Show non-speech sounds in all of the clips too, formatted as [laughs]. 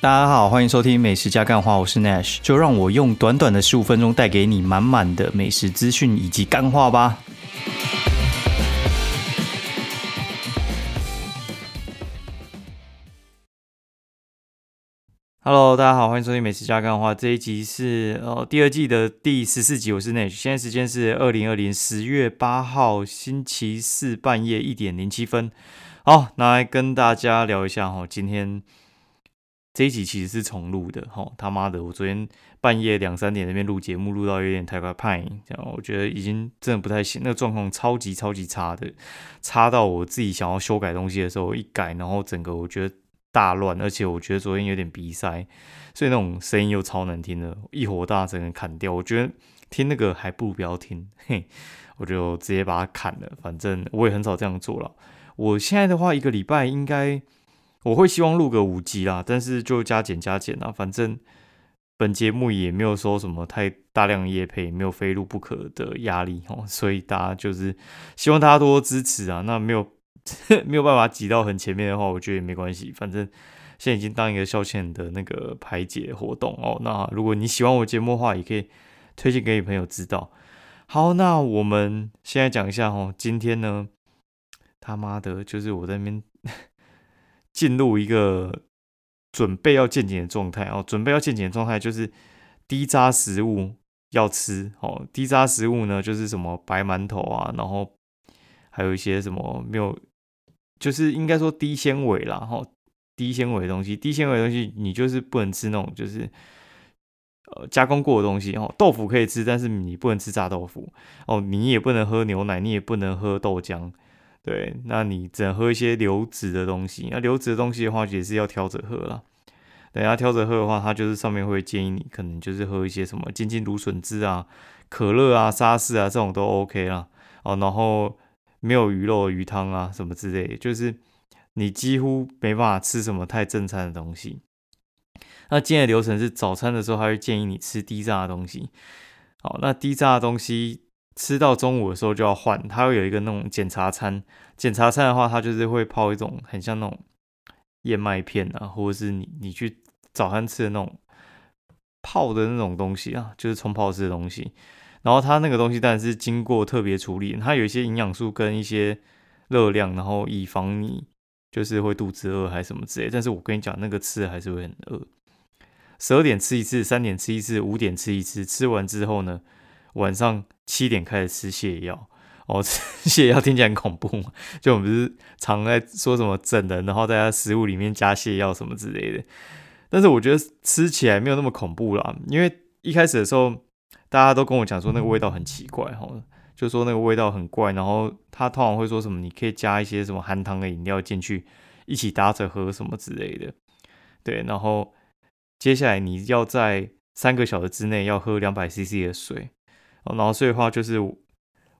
大家好，欢迎收听美食加干话，我是 Nash，就让我用短短的十五分钟带给你满满的美食资讯以及干话吧。Hello，大家好，欢迎收听美食加干话。这一集是呃第二季的第十四集，我是 Nash。现在时间是二零二零十月八号星期四半夜一点零七分。好，那来跟大家聊一下哈，今天这一集其实是重录的哈。他妈的，我昨天半夜两三点那边录节目，录到有点太快，派，这样我觉得已经真的不太行，那个状况超级超级差的，差到我自己想要修改东西的时候一改，然后整个我觉得。大乱，而且我觉得昨天有点鼻塞，所以那种声音又超难听的，一火大整个砍掉。我觉得听那个还不如不要听，[laughs] 嘿，我就直接把它砍了。反正我也很少这样做了。我现在的话，一个礼拜应该我会希望录个五集啦，但是就加减加减啦。反正本节目也没有说什么太大量的业配，没有非录不可的压力哦，所以大家就是希望大家多多支持啊。那没有。[laughs] 没有办法挤到很前面的话，我觉得也没关系。反正现在已经当一个孝歉的那个排解活动哦。那如果你喜欢我节目的话，也可以推荐给你朋友知道。好，那我们现在讲一下哦。今天呢，他妈的，就是我在那边进入一个准备要见检的状态哦。准备要见检的状态就是低渣食物要吃哦。低渣食物呢，就是什么白馒头啊，然后还有一些什么没有。就是应该说低纤维啦，哈，低纤维的东西，低纤维的东西你就是不能吃那种就是呃加工过的东西哦。豆腐可以吃，但是你不能吃炸豆腐哦。你也不能喝牛奶，你也不能喝豆浆，对，那你只能喝一些流质的东西。那流质的东西的话，也是要挑着喝啦。等下挑着喝的话，它就是上面会建议你可能就是喝一些什么金金芦笋汁啊、可乐啊、沙士啊这种都 OK 啦。哦，然后。没有鱼肉鱼汤啊，什么之类，就是你几乎没办法吃什么太正餐的东西。那今天的流程是早餐的时候，他会建议你吃低炸的东西。好，那低炸的东西吃到中午的时候就要换，它会有一个那种检查餐。检查餐的话，它就是会泡一种很像那种燕麦片啊，或者是你你去早餐吃的那种泡的那种东西啊，就是冲泡式的东西。然后它那个东西当然是经过特别处理，它有一些营养素跟一些热量，然后以防你就是会肚子饿还是什么之类。但是我跟你讲，那个吃还是会很饿。十二点吃一次，三点吃一次，五点吃一次。吃完之后呢，晚上七点开始吃泻药。哦，[laughs] 吃泻药听起来很恐怖嘛？就我们不是常在说什么整人，然后在食物里面加泻药什么之类的。但是我觉得吃起来没有那么恐怖啦，因为一开始的时候。大家都跟我讲说那个味道很奇怪，哈，就说那个味道很怪，然后他通常会说什么，你可以加一些什么含糖的饮料进去，一起搭着喝什么之类的，对，然后接下来你要在三个小时之内要喝两百 CC 的水，哦然后所以的话就是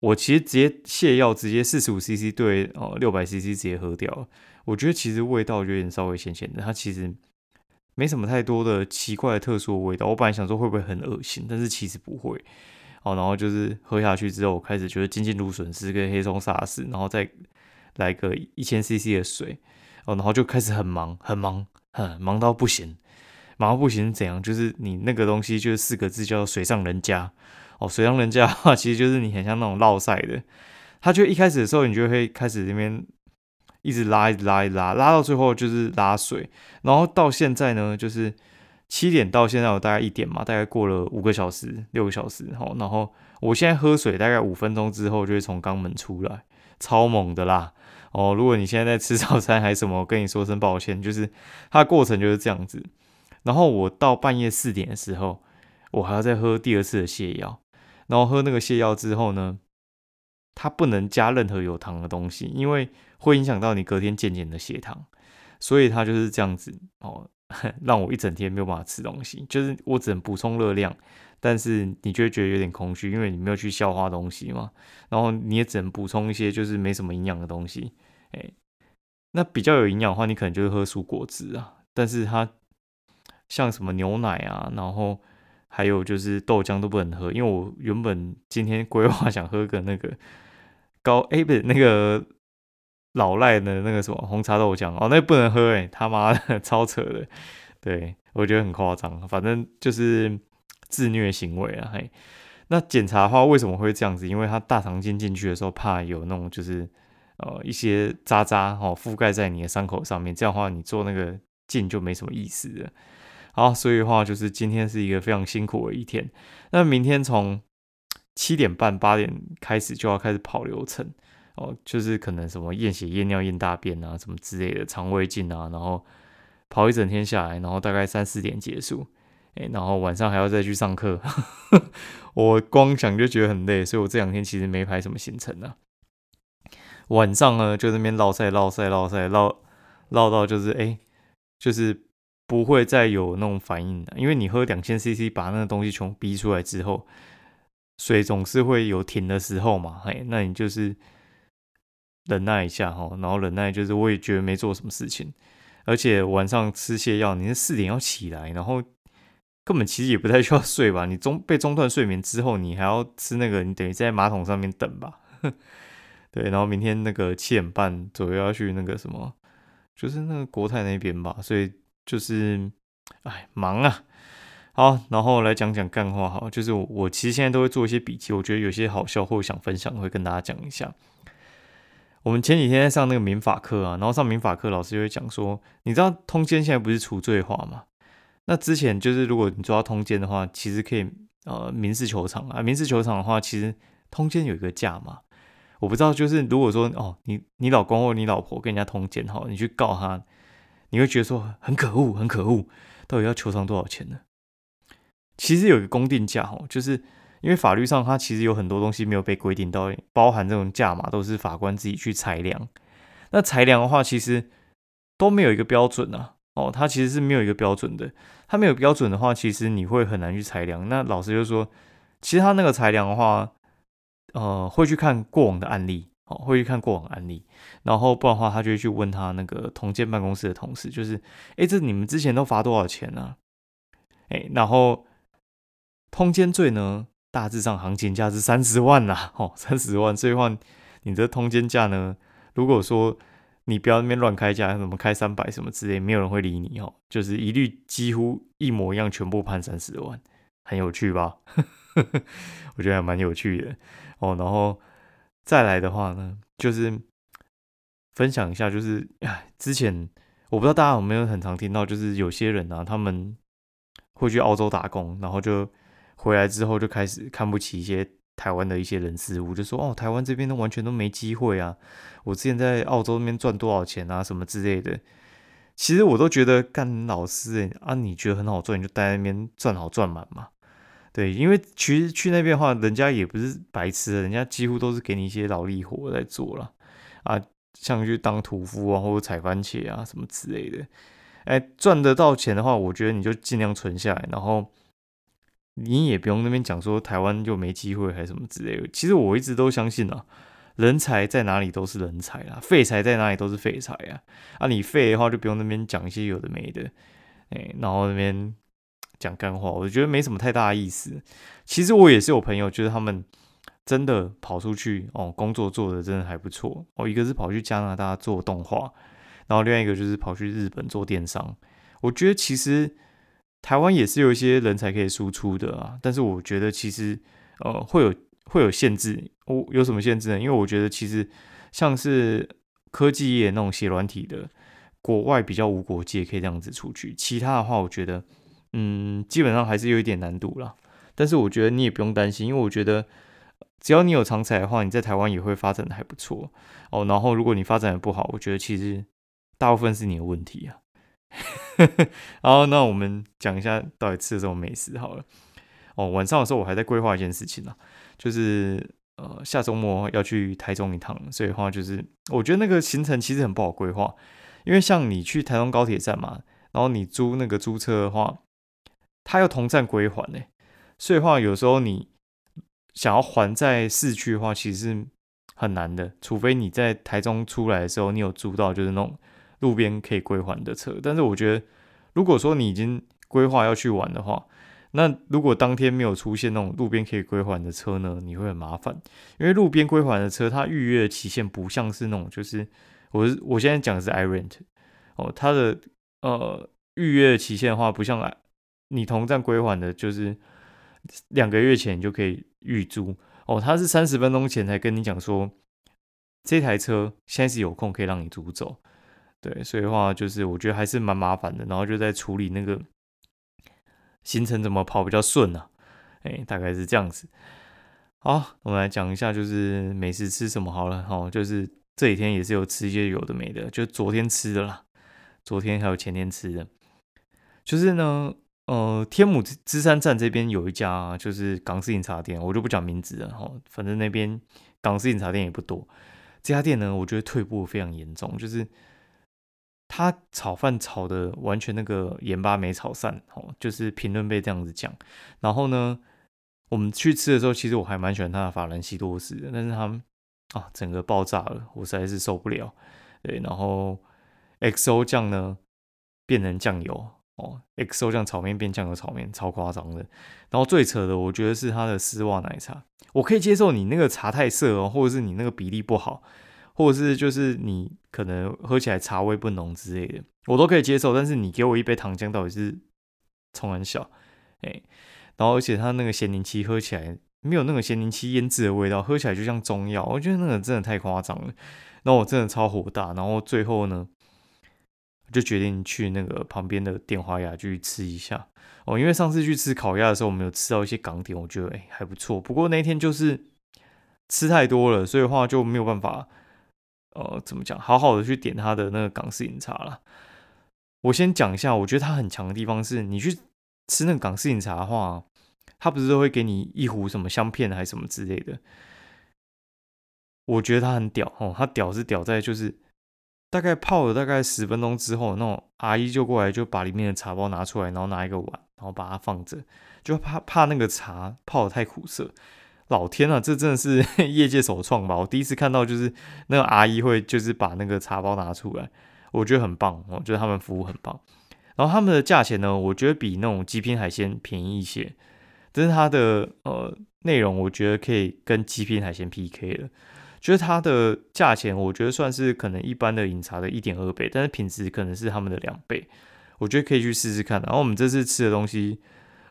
我其实直接泻药，直接四十五 CC 对哦六百 CC 直接喝掉，我觉得其实味道有点稍微咸咸的，它其实。没什么太多的奇怪的特殊的味道，我本来想说会不会很恶心，但是其实不会。哦，然后就是喝下去之后，我开始觉得金金芦笋丝跟黑松沙士，然后再来个一千 CC 的水，哦，然后就开始很忙，很忙，很忙到不行，忙到不行怎样？就是你那个东西就是四个字叫水上人家。哦，水上人家的话，[laughs] 其实就是你很像那种绕赛的，他就一开始的时候，你就会开始这边。一直拉，一直拉，一拉，拉到最后就是拉水，然后到现在呢，就是七点到现在有大概一点嘛，大概过了五个小时、六个小时，好，然后我现在喝水大概五分钟之后就会从肛门出来，超猛的啦！哦，如果你现在在吃早餐还是什么，我跟你说声抱歉，就是它过程就是这样子。然后我到半夜四点的时候，我还要再喝第二次的泻药，然后喝那个泻药之后呢，它不能加任何有糖的东西，因为会影响到你隔天渐渐的血糖，所以它就是这样子哦，[laughs] 让我一整天没有办法吃东西，就是我只能补充热量，但是你就会觉得有点空虚，因为你没有去消化东西嘛，然后你也只能补充一些就是没什么营养的东西，哎，那比较有营养的话，你可能就是喝蔬果汁啊，但是它像什么牛奶啊，然后还有就是豆浆都不能喝，因为我原本今天规划 [laughs] 想喝个那个高哎不是那个。老赖的那个什么红茶豆浆哦，那不能喝哎，他妈的超扯的，对我觉得很夸张，反正就是自虐行为啊。嘿，那检查的话为什么会这样子？因为他大肠镜进去的时候，怕有那种就是呃一些渣渣哦覆盖在你的伤口上面，这样的话你做那个镜就没什么意思了。好，所以的话就是今天是一个非常辛苦的一天。那明天从七点半八点开始就要开始跑流程哦，就是可能什么验血、验尿、验大便啊，什么之类的肠胃镜啊，然后跑一整天下来，然后大概三四点结束，哎，然后晚上还要再去上课，[laughs] 我光想就觉得很累，所以我这两天其实没排什么行程啊。晚上呢就那边绕赛、绕赛、绕赛、绕绕到就是哎，就是不会再有那种反应的，因为你喝两千 CC 把那个东西全逼出来之后。水总是会有停的时候嘛，嘿，那你就是忍耐一下哈，然后忍耐就是我也觉得没做什么事情，而且晚上吃泻药，你是四点要起来，然后根本其实也不太需要睡吧，你中被中断睡眠之后，你还要吃那个，你等于在马桶上面等吧，[laughs] 对，然后明天那个七点半左右要去那个什么，就是那个国泰那边吧，所以就是哎忙啊。好，然后来讲讲干话哈，就是我其实现在都会做一些笔记，我觉得有些好笑或想分享，会跟大家讲一下。我们前几天在上那个民法课啊，然后上民法课，老师就会讲说，你知道通奸现在不是除罪化吗？那之前就是如果你抓通奸的话，其实可以呃民事求偿啊，民事求偿的话，其实通奸有一个价嘛，我不知道，就是如果说哦，你你老公或你老婆跟人家通奸哈，你去告他，你会觉得说很可恶，很可恶，到底要求偿多少钱呢？其实有一个公定价哦，就是因为法律上它其实有很多东西没有被规定到，包含这种价码都是法官自己去裁量。那裁量的话，其实都没有一个标准啊。哦，它其实是没有一个标准的。它没有标准的话，其实你会很难去裁量。那老师就说，其实他那个裁量的话，呃，会去看过往的案例，哦，会去看过往案例，然后不然的话，他就会去问他那个同建办公室的同事，就是，哎，这你们之前都罚多少钱呢？哎，然后。通奸罪呢，大致上行情价是三十万啦，哦，三十万。所以话，你这通奸价呢，如果说你不要那边乱开价，什么开三百什么之类，没有人会理你哦。就是一律几乎一模一样，全部判三十万，很有趣吧？[laughs] 我觉得还蛮有趣的哦。然后再来的话呢，就是分享一下，就是哎，之前我不知道大家有没有很常听到，就是有些人啊，他们会去澳洲打工，然后就。回来之后就开始看不起一些台湾的一些人事物，就说哦，台湾这边都完全都没机会啊！我之前在澳洲那边赚多少钱啊，什么之类的。其实我都觉得干老师啊，你觉得很好赚，你就待在那边赚好赚满嘛。对，因为其实去那边的话，人家也不是白痴，人家几乎都是给你一些劳力活在做了啊，像去当屠夫啊，或者采番茄啊什么之类的。哎，赚得到钱的话，我觉得你就尽量存下来，然后。你也不用那边讲说台湾就没机会还是什么之类的。其实我一直都相信啊，人才在哪里都是人才啦，废材在哪里都是废材啊。啊，你废的话就不用那边讲一些有的没的，哎，然后那边讲干话，我觉得没什么太大意思。其实我也是有朋友，就是他们真的跑出去哦，工作做的真的还不错哦。一个是跑去加拿大做动画，然后另外一个就是跑去日本做电商。我觉得其实。台湾也是有一些人才可以输出的啊，但是我觉得其实呃会有会有限制。我有什么限制呢？因为我觉得其实像是科技业那种写软体的，国外比较无国界可以这样子出去。其他的话，我觉得嗯基本上还是有一点难度啦。但是我觉得你也不用担心，因为我觉得只要你有长才的话，你在台湾也会发展的还不错哦。然后如果你发展的不好，我觉得其实大部分是你的问题啊。[laughs] 然后，那我们讲一下到底吃了什么美食好了。哦，晚上的时候我还在规划一件事情呢，就是呃下周末要去台中一趟，所以话就是我觉得那个行程其实很不好规划，因为像你去台中高铁站嘛，然后你租那个租车的话，它要同站归还呢，所以话有时候你想要还在市区的话，其实是很难的，除非你在台中出来的时候，你有租到就是那种。路边可以归还的车，但是我觉得，如果说你已经规划要去玩的话，那如果当天没有出现那种路边可以归还的车呢，你会很麻烦。因为路边归还的车，它预约的期限不像是那种，就是我我现在讲的是 i rent 哦，它的呃预约期限的话，不像你同站归还的，就是两个月前就可以预租哦。他是三十分钟前才跟你讲说，这台车现在是有空可以让你租走。对，所以的话就是我觉得还是蛮麻烦的，然后就在处理那个行程怎么跑比较顺呢？哎，大概是这样子。好，我们来讲一下就是美食吃什么好了。哦，就是这几天也是有吃一些有的没的，就昨天吃的啦，昨天还有前天吃的。就是呢，呃，天母芝山站这边有一家就是港式饮茶店，我就不讲名字了。哈，反正那边港式饮茶店也不多。这家店呢，我觉得退步非常严重，就是。他炒饭炒的完全那个盐巴没炒散，哦，就是评论被这样子讲。然后呢，我们去吃的时候，其实我还蛮喜欢他的法兰西多士的，但是他们啊，整个爆炸了，我实在是受不了。对，然后 XO 酱呢变成酱油，哦，XO 酱炒面变酱油炒面，超夸张的。然后最扯的，我觉得是他的丝袜奶茶，我可以接受你那个茶太涩哦，或者是你那个比例不好。或者是就是你可能喝起来茶味不浓之类的，我都可以接受。但是你给我一杯糖浆，到底是冲很小哎，然后而且它那个咸柠七喝起来没有那个咸柠七腌制的味道，喝起来就像中药，我觉得那个真的太夸张了。然后我真的超火大，然后最后呢就决定去那个旁边的电华雅去吃一下哦，因为上次去吃烤鸭的时候，我们有吃到一些港点，我觉得哎还不错。不过那天就是吃太多了，所以话就没有办法。呃，怎么讲？好好的去点他的那个港式饮茶了。我先讲一下，我觉得它很强的地方是，你去吃那个港式饮茶的话，它不是都会给你一壶什么香片还是什么之类的。我觉得它很屌哦，它屌是屌在就是大概泡了大概十分钟之后，那种阿姨就过来就把里面的茶包拿出来，然后拿一个碗，然后把它放着，就怕怕那个茶泡的太苦涩。老天啊，这真的是 [laughs] 业界首创吧！我第一次看到，就是那个阿姨会就是把那个茶包拿出来，我觉得很棒，我觉得他们服务很棒。然后他们的价钱呢，我觉得比那种极品海鲜便宜一些，但是它的呃内容，我觉得可以跟极品海鲜 PK 了。就是它的价钱，我觉得算是可能一般的饮茶的一点二倍，但是品质可能是他们的两倍，我觉得可以去试试看。然后我们这次吃的东西，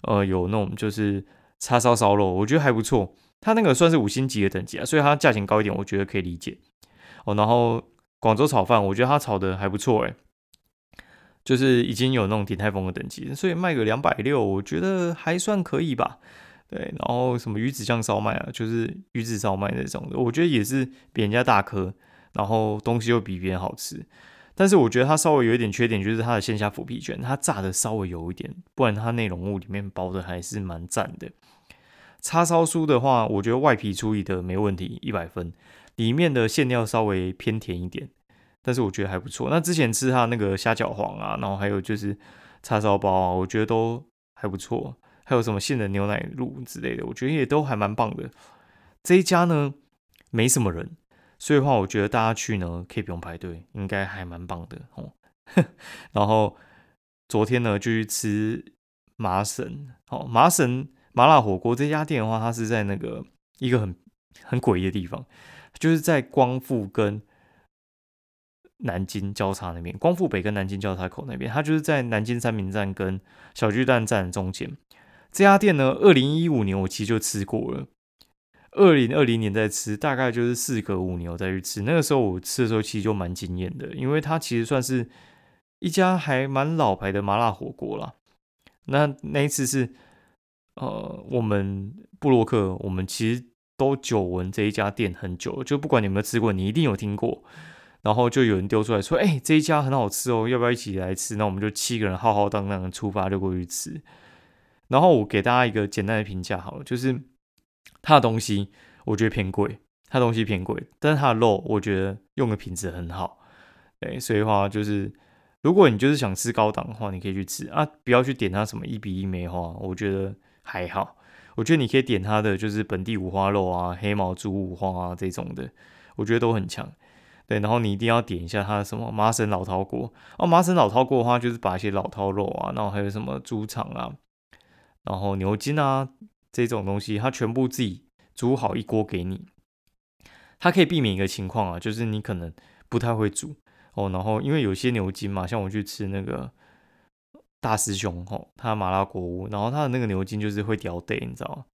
呃，有那种就是叉烧烧肉，我觉得还不错。它那个算是五星级的等级啊，所以它价钱高一点，我觉得可以理解哦。然后广州炒饭，我觉得它炒的还不错诶，就是已经有那种鼎泰丰的等级，所以卖个两百六，我觉得还算可以吧。对，然后什么鱼子酱烧麦啊，就是鱼子烧麦那种的，我觉得也是比人家大颗，然后东西又比别人好吃。但是我觉得它稍微有一点缺点，就是它的线下腐皮卷，它炸的稍微有一点，不然它内容物里面包的还是蛮赞的。叉烧酥的话，我觉得外皮处理的没问题，一百分。里面的馅料稍微偏甜一点，但是我觉得还不错。那之前吃它那个虾饺皇啊，然后还有就是叉烧包啊，我觉得都还不错。还有什么杏仁牛奶露之类的，我觉得也都还蛮棒的。这一家呢，没什么人，所以的话，我觉得大家去呢可以不用排队，应该还蛮棒的哦。[laughs] 然后昨天呢就去吃麻神，哦，麻神。麻辣火锅这家店的话，它是在那个一个很很诡异的地方，就是在光复跟南京交叉那边，光复北跟南京交叉口那边，它就是在南京三明站跟小巨蛋站中间。这家店呢，二零一五年我其实就吃过了，二零二零年在吃，大概就是四隔五年我再去吃。那个时候我吃的时候其实就蛮惊艳的，因为它其实算是一家还蛮老牌的麻辣火锅了。那那一次是。呃，我们布洛克，我们其实都久闻这一家店很久，就不管你有没有吃过，你一定有听过。然后就有人丢出来说：“哎，这一家很好吃哦，要不要一起来吃？”那我们就七个人浩浩荡荡的出发就过去吃。然后我给大家一个简单的评价，好了，就是它的东西我觉得偏贵，它东西偏贵，但是它的肉我觉得用的品质很好。对，所以的话就是，如果你就是想吃高档的话，你可以去吃啊，不要去点它什么一比一梅花，我觉得。还好，我觉得你可以点它的就是本地五花肉啊、黑毛猪五花啊这种的，我觉得都很强。对，然后你一定要点一下它的什么麻省老饕锅哦，麻省老饕锅的话就是把一些老饕肉啊，然后还有什么猪肠啊，然后牛筋啊这种东西，它全部自己煮好一锅给你。它可以避免一个情况啊，就是你可能不太会煮哦，然后因为有些牛筋嘛，像我去吃那个大师兄吼，他麻辣锅屋，然后他的那个牛筋就是会掉队，你知道吗？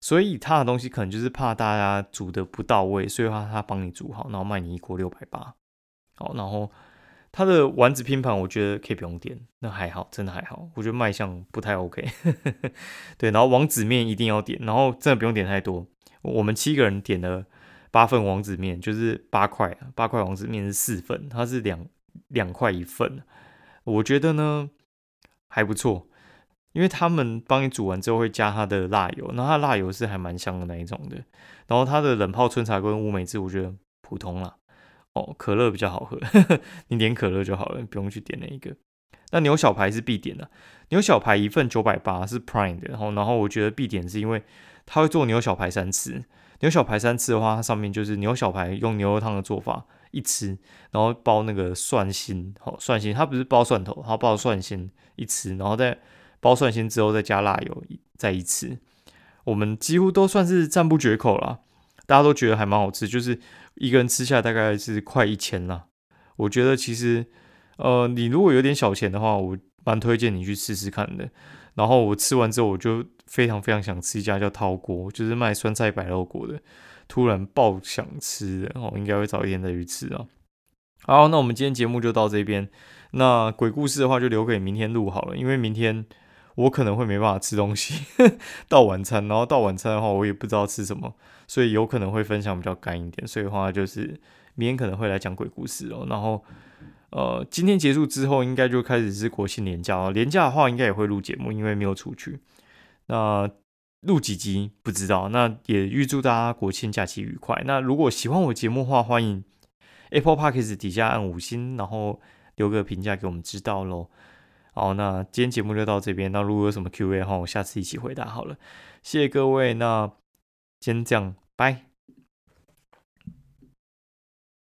所以他的东西可能就是怕大家煮的不到位，所以话他帮你煮好，然后卖你一锅六百八。好，然后他的丸子拼盘，我觉得可以不用点，那还好，真的还好。我觉得卖相不太 OK。[laughs] 对，然后王子面一定要点，然后真的不用点太多。我们七个人点了八份王子面，就是八块，八块王子面是四份，它是两两块一份。我觉得呢还不错，因为他们帮你煮完之后会加它的辣油，那它辣油是还蛮香的那一种的。然后它的冷泡春茶跟乌梅汁，我觉得普通啦。哦，可乐比较好喝，[laughs] 你点可乐就好了，不用去点那一个。那牛小排是必点的，牛小排一份九百八是 Prime 的，然后然后我觉得必点是因为它会做牛小排三吃，牛小排三吃的话，它上面就是牛小排用牛肉汤的做法一吃，然后包那个蒜心，好蒜心，它不是包蒜头，它包蒜心一吃，然后再包蒜心之后再加辣油再一吃，我们几乎都算是赞不绝口了，大家都觉得还蛮好吃，就是。一个人吃下大概是快一千了，我觉得其实，呃，你如果有点小钱的话，我蛮推荐你去试试看的。然后我吃完之后，我就非常非常想吃一家叫涛锅，就是卖酸菜白肉锅的，突然爆想吃的，我应该会早一天再去吃啊。好，那我们今天节目就到这边，那鬼故事的话就留给明天录好了，因为明天我可能会没办法吃东西 [laughs] 到晚餐，然后到晚餐的话，我也不知道吃什么。所以有可能会分享比较干一点，所以的话就是明天可能会来讲鬼故事哦。然后呃，今天结束之后，应该就开始是国庆年假哦。年假的话，应该也会录节目，因为没有出去。那录几集不知道。那也预祝大家国庆假期愉快。那如果喜欢我节目的话，欢迎 Apple Podcast 底下按五星，然后留个评价给我们知道喽。好，那今天节目就到这边。那如果有什么 Q&A 的话，我下次一起回答好了。谢谢各位。那。先这样，拜。